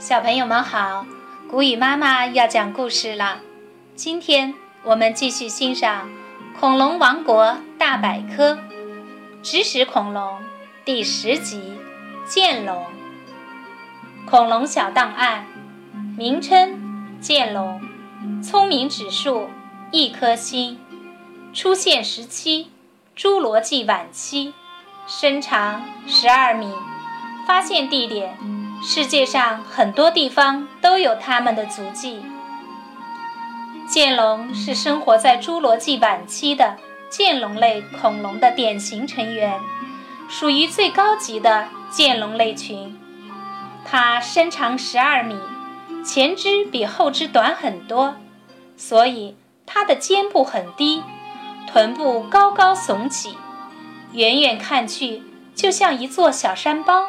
小朋友们好，谷雨妈妈要讲故事了。今天我们继续欣赏《恐龙王国大百科》指使恐龙第十集《剑龙》。恐龙小档案，名称：剑龙，聪明指数一颗星，出现时期：侏罗纪晚期，身长十二米，发现地点。世界上很多地方都有它们的足迹。剑龙是生活在侏罗纪晚期的剑龙类恐龙的典型成员，属于最高级的剑龙类群。它身长十二米，前肢比后肢短很多，所以它的肩部很低，臀部高高耸起，远远看去就像一座小山包，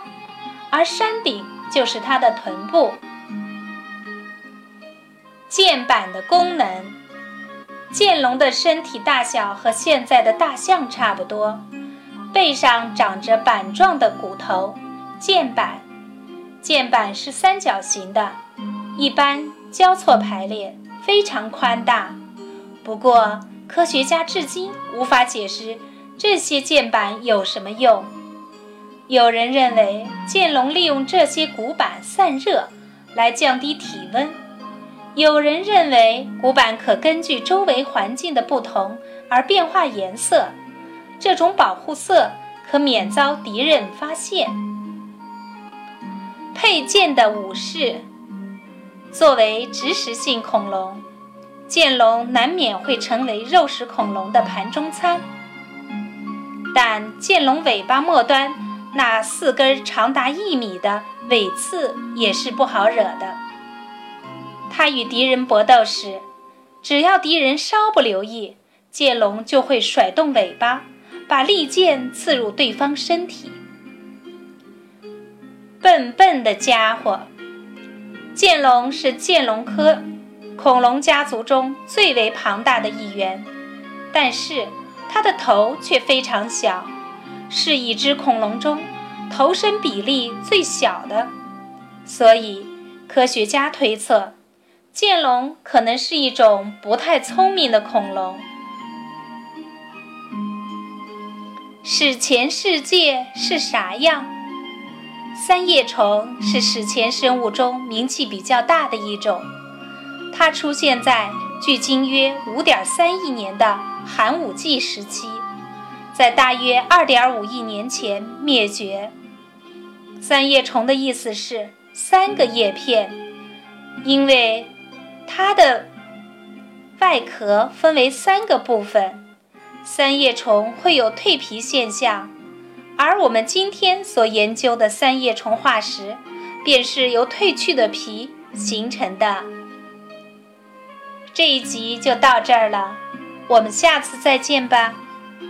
而山顶。就是它的臀部。剑板的功能，剑龙的身体大小和现在的大象差不多，背上长着板状的骨头，剑板。剑板是三角形的，一般交错排列，非常宽大。不过，科学家至今无法解释这些剑板有什么用。有人认为剑龙利用这些骨板散热来降低体温，有人认为骨板可根据周围环境的不同而变化颜色，这种保护色可免遭敌人发现。佩剑的武士，作为植食性恐龙，剑龙难免会成为肉食恐龙的盘中餐，但剑龙尾巴末端。那四根长达一米的尾刺也是不好惹的。它与敌人搏斗时，只要敌人稍不留意，剑龙就会甩动尾巴，把利剑刺入对方身体。笨笨的家伙，剑龙是剑龙科恐龙家族中最为庞大的一员，但是它的头却非常小。是已知恐龙中头身比例最小的，所以科学家推测，剑龙可能是一种不太聪明的恐龙。史前世界是啥样？三叶虫是史前生物中名气比较大的一种，它出现在距今约5.3亿年的寒武纪时期。在大约二点五亿年前灭绝。三叶虫的意思是三个叶片，因为它的外壳分为三个部分。三叶虫会有蜕皮现象，而我们今天所研究的三叶虫化石，便是由褪去的皮形成的。这一集就到这儿了，我们下次再见吧。